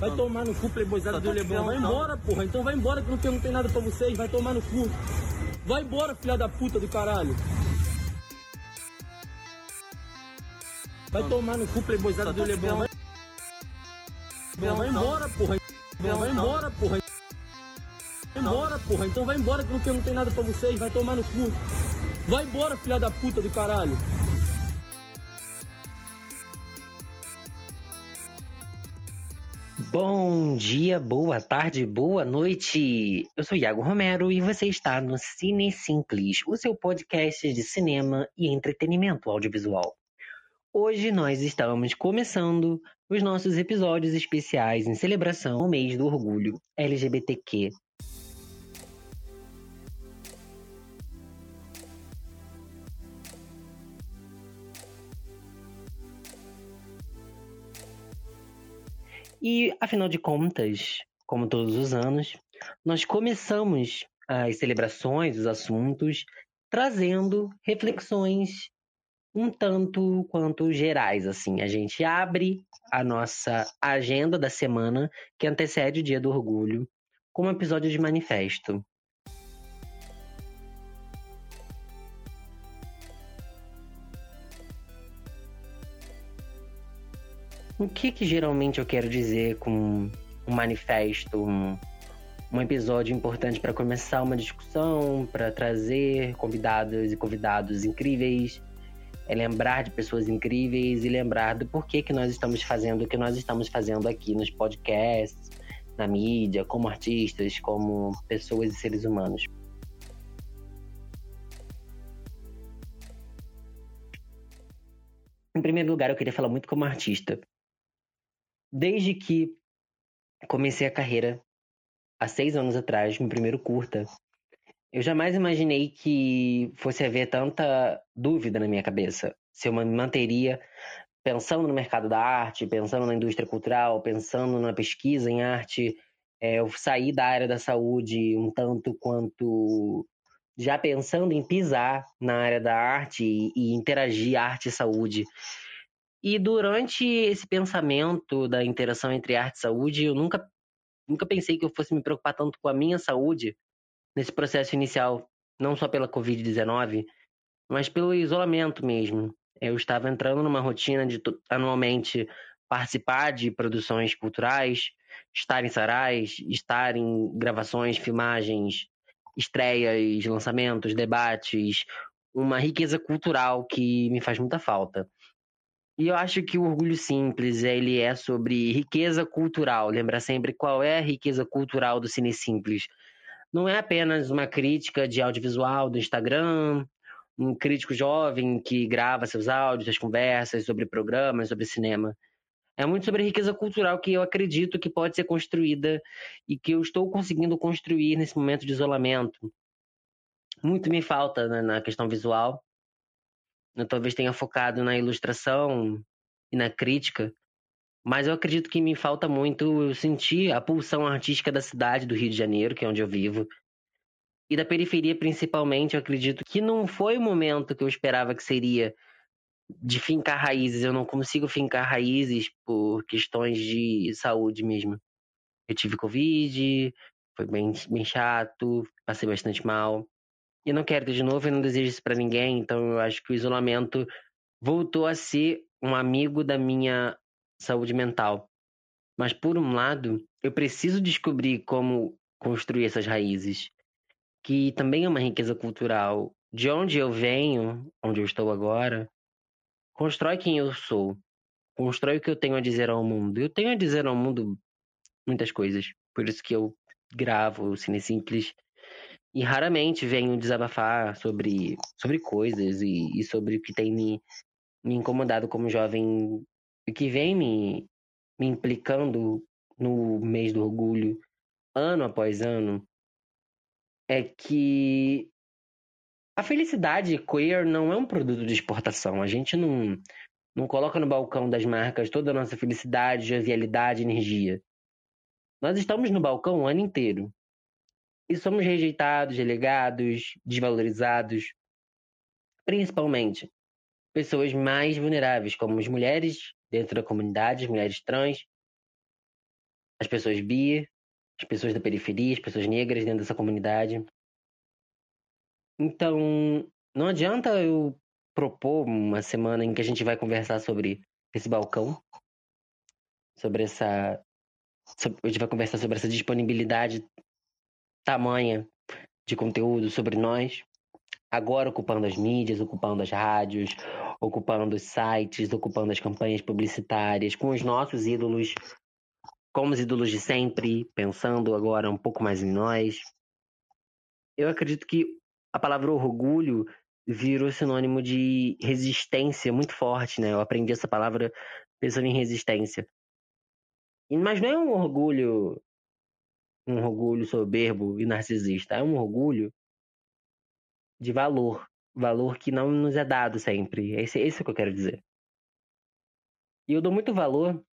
Vai tomar no cu, playboyzada do Leblon. Vai embora, porra. Então vai embora que não tem nada pra vocês. Vai tomar no cu. Vai embora, filha da puta do caralho. Vai tomar no cu, playboyzada do Leblon. Vai... embora, porra. Vai embora, porra. Vai embora, porra. Então vai embora que não tem nada pra vocês. Vai tomar no cu. Vai embora, filha da puta do caralho. Bom dia, boa tarde, boa noite. Eu sou Iago Romero e você está no Cine Simples, o seu podcast de cinema e entretenimento audiovisual. Hoje nós estamos começando os nossos episódios especiais em celebração ao mês do orgulho LGBTQ E, afinal de contas, como todos os anos, nós começamos as celebrações, os assuntos, trazendo reflexões um tanto quanto gerais, assim. A gente abre a nossa agenda da semana que antecede o Dia do Orgulho com um episódio de manifesto. O que, que geralmente eu quero dizer com um manifesto, um, um episódio importante para começar uma discussão, para trazer convidados e convidados incríveis, é lembrar de pessoas incríveis e lembrar do porquê que nós estamos fazendo o que nós estamos fazendo aqui nos podcasts, na mídia, como artistas, como pessoas e seres humanos. Em primeiro lugar, eu queria falar muito como artista. Desde que comecei a carreira há seis anos atrás, meu primeiro curta, eu jamais imaginei que fosse haver tanta dúvida na minha cabeça. Se eu me manteria pensando no mercado da arte, pensando na indústria cultural, pensando na pesquisa em arte. É, eu saí da área da saúde um tanto quanto já pensando em pisar na área da arte e, e interagir arte e saúde. E durante esse pensamento da interação entre arte e saúde, eu nunca, nunca pensei que eu fosse me preocupar tanto com a minha saúde nesse processo inicial, não só pela Covid-19, mas pelo isolamento mesmo. Eu estava entrando numa rotina de anualmente participar de produções culturais, estar em sarais, estar em gravações, filmagens, estreias, lançamentos, debates, uma riqueza cultural que me faz muita falta. E eu acho que o orgulho simples, ele é sobre riqueza cultural. Lembra sempre qual é a riqueza cultural do Cine Simples. Não é apenas uma crítica de audiovisual do Instagram, um crítico jovem que grava seus áudios, suas conversas sobre programas, sobre cinema. É muito sobre a riqueza cultural que eu acredito que pode ser construída e que eu estou conseguindo construir nesse momento de isolamento. Muito me falta né, na questão visual, eu talvez tenha focado na ilustração e na crítica, mas eu acredito que me falta muito eu sentir a pulsão artística da cidade do Rio de Janeiro, que é onde eu vivo, e da periferia principalmente. Eu acredito que não foi o momento que eu esperava que seria de fincar raízes. Eu não consigo fincar raízes por questões de saúde mesmo. Eu tive Covid, foi bem, bem chato, passei bastante mal e não quero ter de novo e não desejo isso para ninguém. Então eu acho que o isolamento voltou a ser um amigo da minha saúde mental. Mas por um lado, eu preciso descobrir como construir essas raízes, que também é uma riqueza cultural. De onde eu venho, onde eu estou agora, constrói quem eu sou, constrói o que eu tenho a dizer ao mundo. Eu tenho a dizer ao mundo muitas coisas, por isso que eu gravo o Cine Simples e raramente venho desabafar sobre, sobre coisas e, e sobre o que tem me, me incomodado como jovem, e que vem me, me implicando no mês do orgulho, ano após ano, é que a felicidade queer não é um produto de exportação. A gente não, não coloca no balcão das marcas toda a nossa felicidade, jovialidade, energia. Nós estamos no balcão o ano inteiro. E somos rejeitados, relegados, desvalorizados. Principalmente pessoas mais vulneráveis, como as mulheres dentro da comunidade, as mulheres trans, as pessoas bi, as pessoas da periferia, as pessoas negras dentro dessa comunidade. Então, não adianta eu propor uma semana em que a gente vai conversar sobre esse balcão, sobre essa. Sobre, a gente vai conversar sobre essa disponibilidade tamanha de conteúdo sobre nós, agora ocupando as mídias, ocupando as rádios, ocupando os sites, ocupando as campanhas publicitárias, com os nossos ídolos, como os ídolos de sempre, pensando agora um pouco mais em nós. Eu acredito que a palavra orgulho virou sinônimo de resistência muito forte, né? Eu aprendi essa palavra pensando em resistência. Mas não é um orgulho um orgulho soberbo e narcisista, é um orgulho de valor, valor que não nos é dado sempre. Esse, esse é o que eu quero dizer. E eu dou muito valor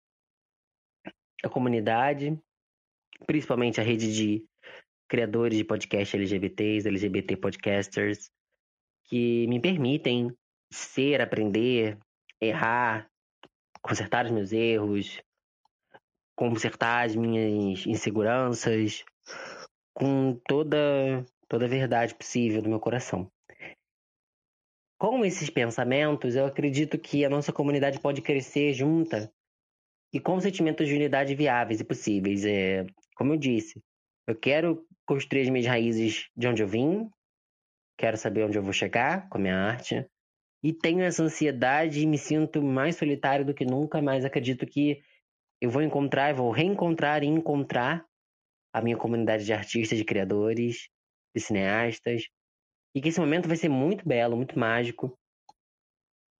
à comunidade, principalmente à rede de criadores de podcast LGBTs, LGBT podcasters, que me permitem ser, aprender, errar, consertar os meus erros, consertar as minhas inseguranças com toda toda a verdade possível do meu coração. Com esses pensamentos, eu acredito que a nossa comunidade pode crescer junta e com sentimentos de unidade viáveis e possíveis. É, como eu disse, eu quero construir as minhas raízes de onde eu vim, quero saber onde eu vou chegar com a minha arte, e tenho essa ansiedade e me sinto mais solitário do que nunca, mas acredito que eu vou encontrar, vou reencontrar e encontrar a minha comunidade de artistas, de criadores, de cineastas, e que esse momento vai ser muito belo, muito mágico,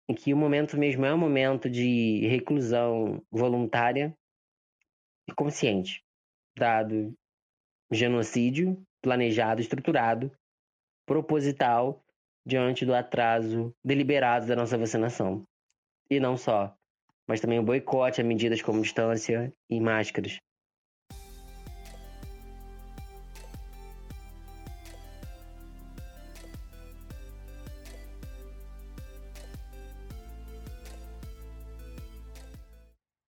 e que o momento mesmo é um momento de reclusão voluntária e consciente, dado genocídio planejado, estruturado, proposital diante do atraso deliberado da nossa vacinação. E não só mas também o boicote a medidas como distância e máscaras.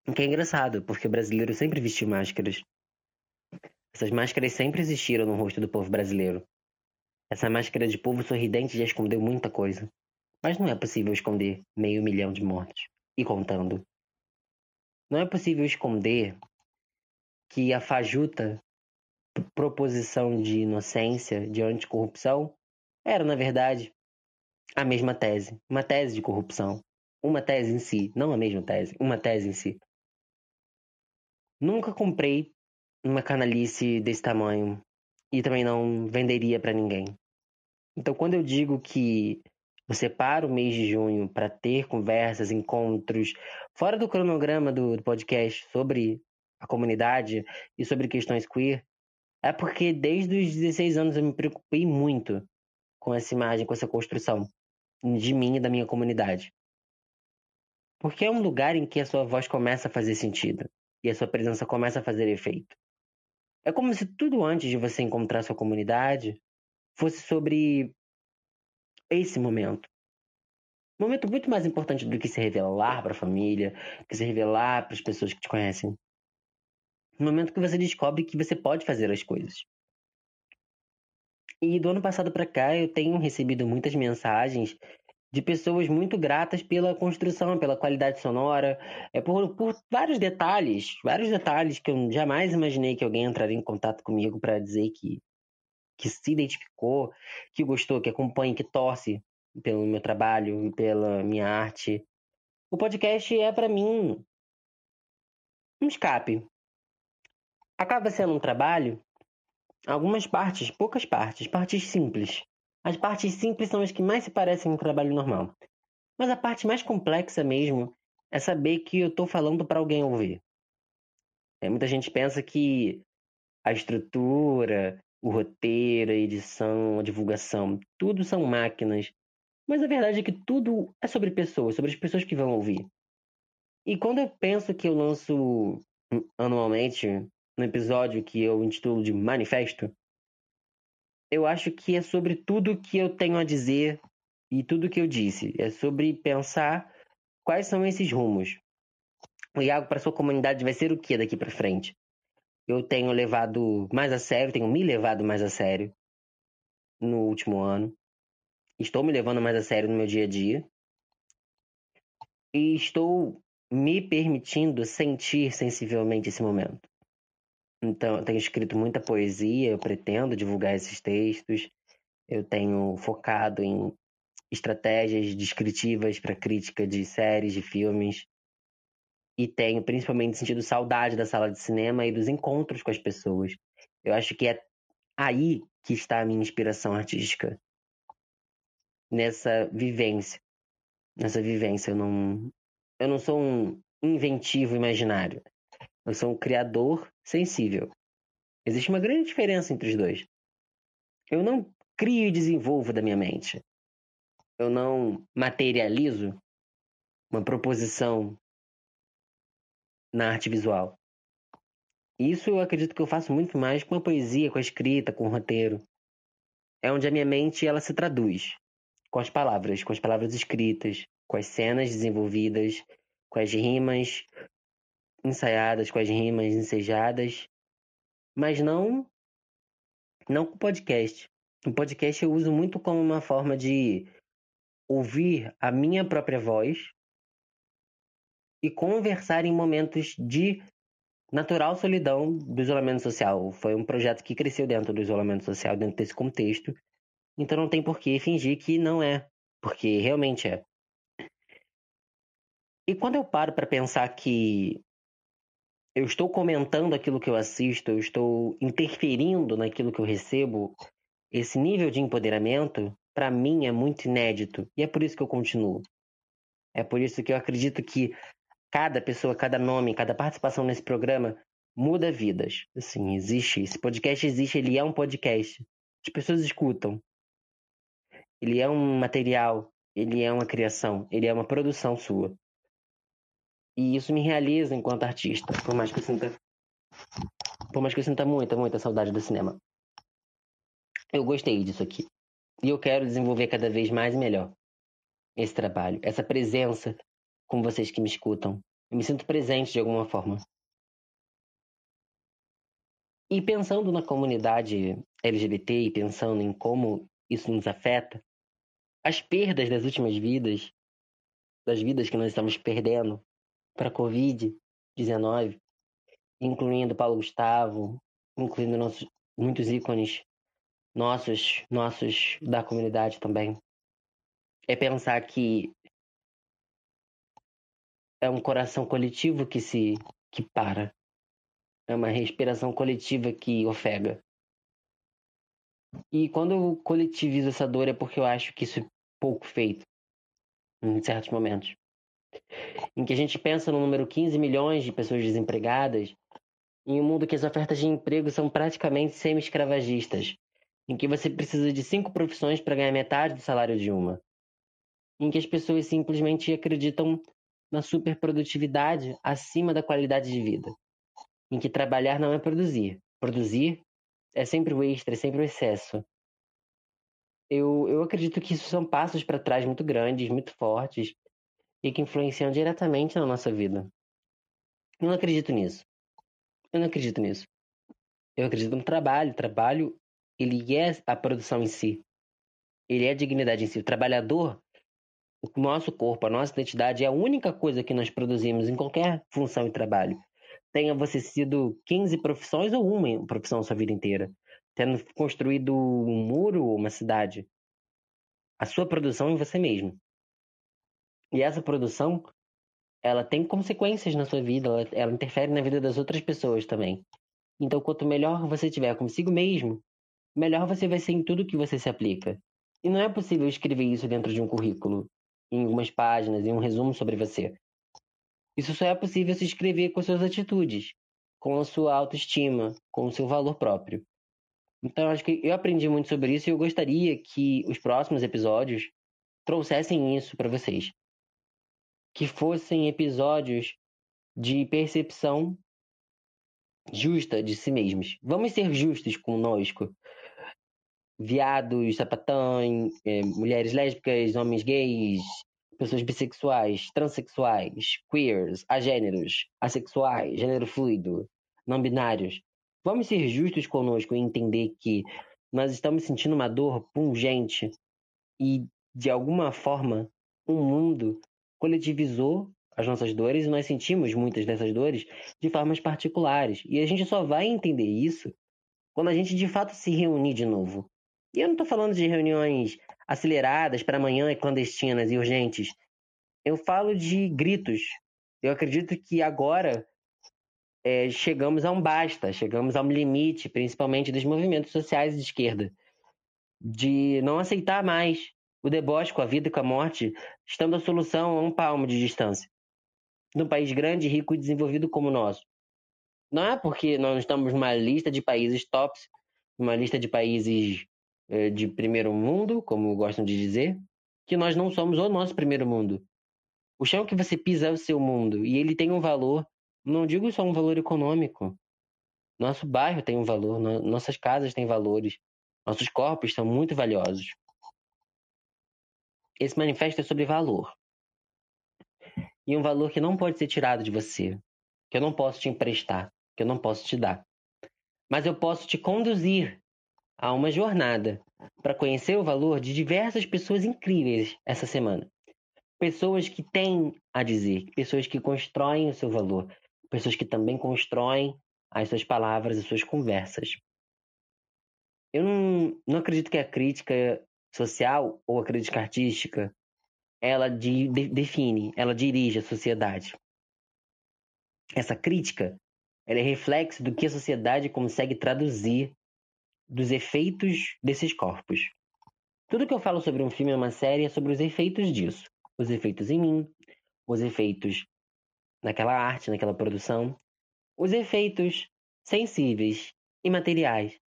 O que é engraçado, porque o brasileiro sempre vestiu máscaras. Essas máscaras sempre existiram no rosto do povo brasileiro. Essa máscara de povo sorridente já escondeu muita coisa. Mas não é possível esconder meio milhão de mortos e contando. Não é possível esconder que a fajuta proposição de inocência, de anticorrupção, era, na verdade, a mesma tese. Uma tese de corrupção. Uma tese em si, não a mesma tese, uma tese em si. Nunca comprei uma canalice desse tamanho e também não venderia para ninguém. Então, quando eu digo que você para o mês de junho para ter conversas, encontros, fora do cronograma do, do podcast sobre a comunidade e sobre questões queer, é porque desde os 16 anos eu me preocupei muito com essa imagem, com essa construção de mim e da minha comunidade. Porque é um lugar em que a sua voz começa a fazer sentido e a sua presença começa a fazer efeito. É como se tudo antes de você encontrar sua comunidade fosse sobre esse momento. Momento muito mais importante do que se revelar para a família, que se revelar para as pessoas que te conhecem. Um momento que você descobre que você pode fazer as coisas. E do ano passado para cá eu tenho recebido muitas mensagens de pessoas muito gratas pela construção, pela qualidade sonora, é por, por vários detalhes, vários detalhes que eu jamais imaginei que alguém entraria em contato comigo para dizer que que se identificou, que gostou, que acompanha, que torce pelo meu trabalho e pela minha arte. O podcast é para mim um escape. Acaba sendo um trabalho, algumas partes, poucas partes, partes simples. As partes simples são as que mais se parecem um trabalho normal. Mas a parte mais complexa mesmo é saber que eu estou falando para alguém ouvir. É, muita gente pensa que a estrutura, o roteiro, a edição, a divulgação, tudo são máquinas. Mas a verdade é que tudo é sobre pessoas, sobre as pessoas que vão ouvir. E quando eu penso que eu lanço anualmente no episódio que eu intitulo de Manifesto, eu acho que é sobre tudo que eu tenho a dizer e tudo que eu disse. É sobre pensar quais são esses rumos. O Iago para sua comunidade vai ser o que daqui para frente? Eu tenho levado mais a sério, tenho me levado mais a sério no último ano. Estou me levando mais a sério no meu dia a dia. E estou me permitindo sentir sensivelmente esse momento. Então, eu tenho escrito muita poesia, eu pretendo divulgar esses textos. Eu tenho focado em estratégias descritivas para crítica de séries, de filmes. E tenho principalmente sentido saudade da sala de cinema e dos encontros com as pessoas. Eu acho que é aí que está a minha inspiração artística. Nessa vivência. Nessa vivência. Eu não, eu não sou um inventivo imaginário. Eu sou um criador sensível. Existe uma grande diferença entre os dois. Eu não crio e desenvolvo da minha mente. Eu não materializo uma proposição na arte visual. Isso eu acredito que eu faço muito mais com a poesia, com a escrita, com o roteiro. É onde a minha mente ela se traduz com as palavras, com as palavras escritas, com as cenas desenvolvidas, com as rimas ensaiadas, com as rimas ensejadas, mas não não com podcast. O podcast eu uso muito como uma forma de ouvir a minha própria voz e conversar em momentos de natural solidão do isolamento social. Foi um projeto que cresceu dentro do isolamento social, dentro desse contexto. Então não tem por que fingir que não é, porque realmente é. E quando eu paro para pensar que eu estou comentando aquilo que eu assisto, eu estou interferindo naquilo que eu recebo, esse nível de empoderamento, para mim, é muito inédito. E é por isso que eu continuo. É por isso que eu acredito que cada pessoa, cada nome, cada participação nesse programa muda vidas. Assim, existe. Esse podcast existe, ele é um podcast. As pessoas escutam. Ele é um material, ele é uma criação, ele é uma produção sua. E isso me realiza enquanto artista, por mais que eu sinta por mais que eu sinta muita, muita saudade do cinema. Eu gostei disso aqui. E eu quero desenvolver cada vez mais e melhor esse trabalho, essa presença com vocês que me escutam. Eu me sinto presente de alguma forma. E pensando na comunidade LGBT e pensando em como isso nos afeta, as perdas das últimas vidas, das vidas que nós estamos perdendo para a Covid-19, incluindo Paulo Gustavo, incluindo nossos, muitos ícones nossos, nossos da comunidade também. É pensar que é um coração coletivo que se que para. É uma respiração coletiva que ofega. E quando eu coletivizo essa dor é porque eu acho que isso é pouco feito em certos momentos. Em que a gente pensa no número 15 milhões de pessoas desempregadas, em um mundo que as ofertas de emprego são praticamente semi-escravagistas, em que você precisa de cinco profissões para ganhar metade do salário de uma, em que as pessoas simplesmente acreditam na superprodutividade acima da qualidade de vida, em que trabalhar não é produzir, produzir é sempre o extra, é sempre o excesso. Eu, eu acredito que isso são passos para trás muito grandes, muito fortes e que influenciam diretamente na nossa vida. Eu não acredito nisso. Eu não acredito nisso. Eu acredito no trabalho. Trabalho ele é a produção em si. Ele é a dignidade em si. O trabalhador, o nosso corpo, a nossa identidade é a única coisa que nós produzimos em qualquer função e trabalho. Tenha você sido 15 profissões ou uma profissão sua vida inteira. Tendo construído um muro ou uma cidade. A sua produção é você mesmo. E essa produção, ela tem consequências na sua vida, ela, ela interfere na vida das outras pessoas também. Então, quanto melhor você tiver consigo mesmo, melhor você vai ser em tudo que você se aplica. E não é possível escrever isso dentro de um currículo, em algumas páginas, em um resumo sobre você. Isso só é possível se escrever com suas atitudes, com a sua autoestima, com o seu valor próprio. Então, acho que eu aprendi muito sobre isso e eu gostaria que os próximos episódios trouxessem isso para vocês. Que fossem episódios de percepção justa de si mesmos. Vamos ser justos conosco viados, sapatões, é, mulheres lésbicas, homens gays, pessoas bissexuais, transexuais, queers, agêneros, assexuais, gênero fluido, não binários. Vamos ser justos conosco e entender que nós estamos sentindo uma dor pungente e, de alguma forma, o um mundo coletivizou as nossas dores e nós sentimos muitas dessas dores de formas particulares. E a gente só vai entender isso quando a gente de fato se reunir de novo. E eu não estou falando de reuniões aceleradas para amanhã e clandestinas e urgentes. Eu falo de gritos. Eu acredito que agora é, chegamos a um basta, chegamos a um limite, principalmente dos movimentos sociais de esquerda, de não aceitar mais o deboche com a vida e com a morte, estando a solução a um palmo de distância. Num país grande, rico e desenvolvido como o nosso. Não é porque nós estamos numa lista de países tops, uma lista de países de primeiro mundo, como gostam de dizer, que nós não somos o nosso primeiro mundo. O chão que você pisa é o seu mundo e ele tem um valor não digo só um valor econômico. Nosso bairro tem um valor, no, nossas casas têm valores, nossos corpos são muito valiosos. Esse manifesto é sobre valor. E um valor que não pode ser tirado de você, que eu não posso te emprestar, que eu não posso te dar. Mas eu posso te conduzir a uma jornada para conhecer o valor de diversas pessoas incríveis essa semana. Pessoas que têm a dizer, pessoas que constroem o seu valor, pessoas que também constroem as suas palavras, as suas conversas. Eu não, não acredito que a crítica social ou a crítica artística ela de, de, define, ela dirige a sociedade. Essa crítica ela é reflexo do que a sociedade consegue traduzir dos efeitos desses corpos. Tudo que eu falo sobre um filme ou uma série é sobre os efeitos disso. Os efeitos em mim, os efeitos naquela arte, naquela produção, os efeitos sensíveis e materiais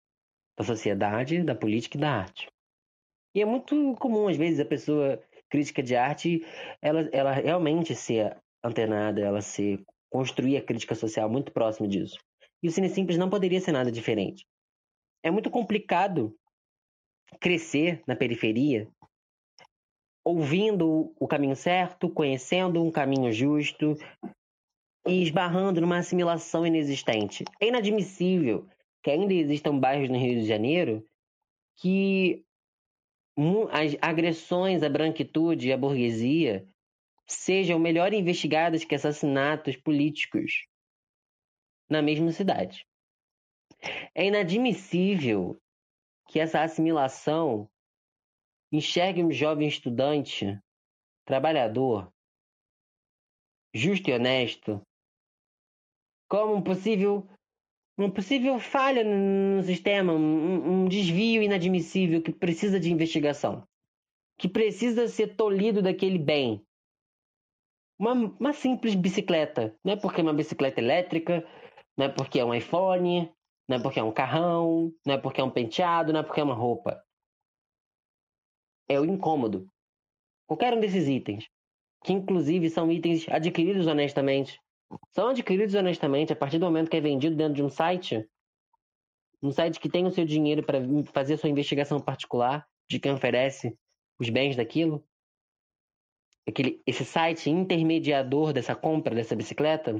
da sociedade, da política e da arte. E é muito comum, às vezes, a pessoa crítica de arte, ela, ela realmente ser antenada, ela ser construir a crítica social muito próximo disso. E o Cine Simples não poderia ser nada diferente. É muito complicado crescer na periferia ouvindo o caminho certo, conhecendo um caminho justo, e esbarrando numa assimilação inexistente. É inadmissível que ainda existam bairros no Rio de Janeiro que as agressões à branquitude e à burguesia sejam melhor investigadas que assassinatos políticos na mesma cidade. É inadmissível que essa assimilação enxergue um jovem estudante, trabalhador, justo e honesto, como um possível uma possível falha no sistema, um, um, desvio inadmissível que precisa de investigação, que precisa ser tolhido daquele bem. Uma, uma simples bicicleta, não é porque é uma bicicleta elétrica, não é porque é um iPhone, não é porque é um carrão, não é porque é um penteado, não é porque é uma roupa. É o incômodo. Qualquer um desses itens, que inclusive são itens adquiridos honestamente, são adquiridos honestamente a partir do momento que é vendido dentro de um site, um site que tem o seu dinheiro para fazer sua investigação particular de quem oferece os bens daquilo. Aquele, esse site intermediador dessa compra dessa bicicleta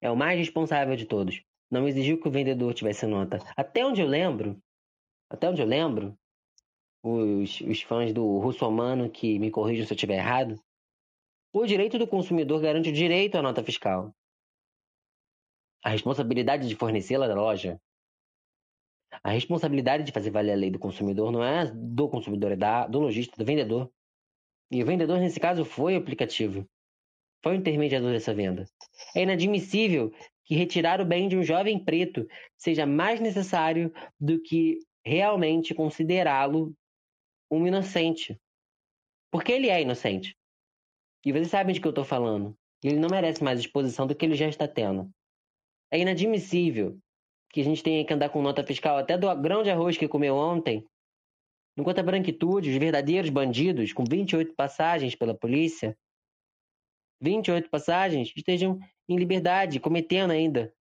é o mais responsável de todos. Não exigiu que o vendedor tivesse nota. Até onde eu lembro, até onde eu lembro, os, os fãs do russomano que me corrijam se eu estiver errado, o direito do consumidor garante o direito à nota fiscal. A responsabilidade de fornecê-la da loja. A responsabilidade de fazer valer a lei do consumidor não é do consumidor, é da, do lojista, do vendedor. E o vendedor, nesse caso, foi o aplicativo. Foi o intermediador dessa venda. É inadmissível que retirar o bem de um jovem preto seja mais necessário do que realmente considerá-lo um inocente. Porque ele é inocente. E vocês sabem de que eu estou falando. Ele não merece mais exposição do que ele já está tendo. É inadmissível que a gente tenha que andar com nota fiscal até do grão de arroz que comeu ontem, enquanto a branquitude, os verdadeiros bandidos, com 28 passagens pela polícia, 28 passagens, estejam em liberdade, cometendo ainda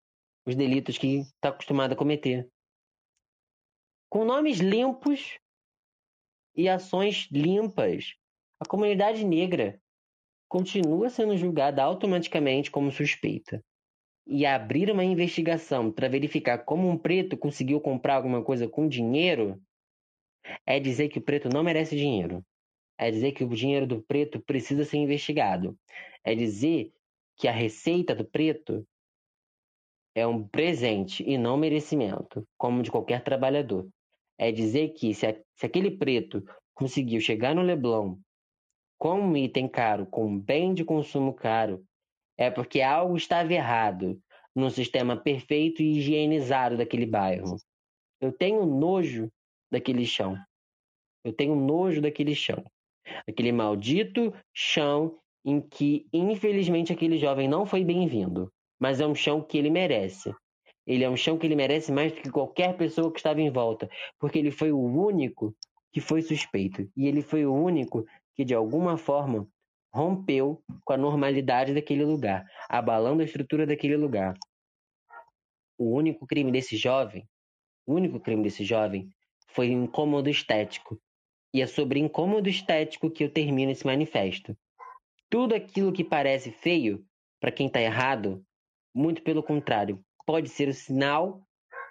os delitos que está acostumado a cometer. Com nomes limpos e ações limpas, a comunidade negra continua sendo julgada automaticamente como suspeita. e abrir uma investigação para verificar como um preto conseguiu comprar alguma coisa com dinheiro, é dizer que o preto não merece dinheiro. É dizer que o dinheiro do preto precisa ser investigado. É dizer que a receita do preto é um presente e não merecimento, como de qualquer trabalhador. É dizer que se, a, se aquele preto conseguiu chegar no Leblon com um item caro, com um bem de consumo caro, é porque algo estava errado no sistema perfeito e higienizado daquele bairro. Eu tenho nojo daquele chão. Eu tenho nojo daquele chão. Aquele maldito chão em que, infelizmente, aquele jovem não foi bem-vindo. Mas é um chão que ele merece. Ele é um chão que ele merece mais do que qualquer pessoa que estava em volta. Porque ele foi o único que foi suspeito. E ele foi o único que, de alguma forma, rompeu com a normalidade daquele lugar, abalando a estrutura daquele lugar. O único crime desse jovem, o único crime desse jovem foi incômodo estético. E é sobre incômodo estético que eu termino esse manifesto. Tudo aquilo que parece feio para quem está errado, muito pelo contrário, pode ser o sinal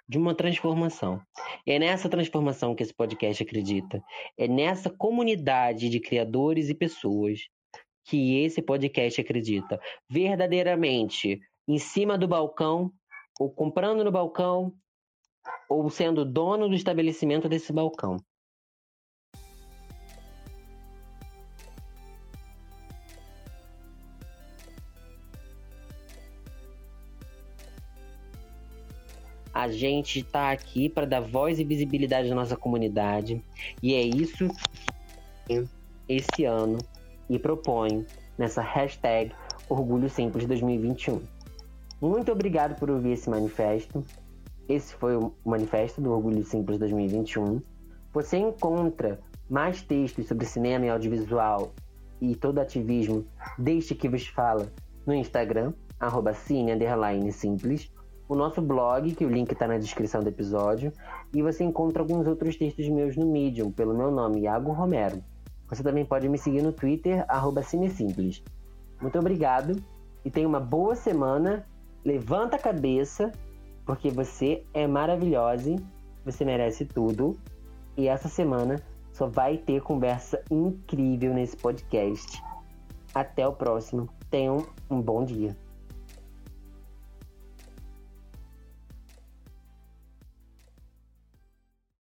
de uma transformação. É nessa transformação que esse podcast acredita. É nessa comunidade de criadores e pessoas que esse podcast acredita. Verdadeiramente, em cima do balcão, ou comprando no balcão, ou sendo dono do estabelecimento desse balcão. A gente está aqui para dar voz e visibilidade à nossa comunidade. E é isso que esse ano e proponho nessa hashtag Orgulho Simples 2021. Muito obrigado por ouvir esse manifesto. Esse foi o manifesto do Orgulho Simples 2021. Você encontra mais textos sobre cinema e audiovisual e todo ativismo deste que vos fala no Instagram, arroba cine, simples o nosso blog, que o link está na descrição do episódio, e você encontra alguns outros textos meus no Medium, pelo meu nome, Iago Romero. Você também pode me seguir no Twitter, arroba Cinesimples. Muito obrigado e tenha uma boa semana. Levanta a cabeça, porque você é maravilhosa, você merece tudo. E essa semana só vai ter conversa incrível nesse podcast. Até o próximo. Tenham um bom dia.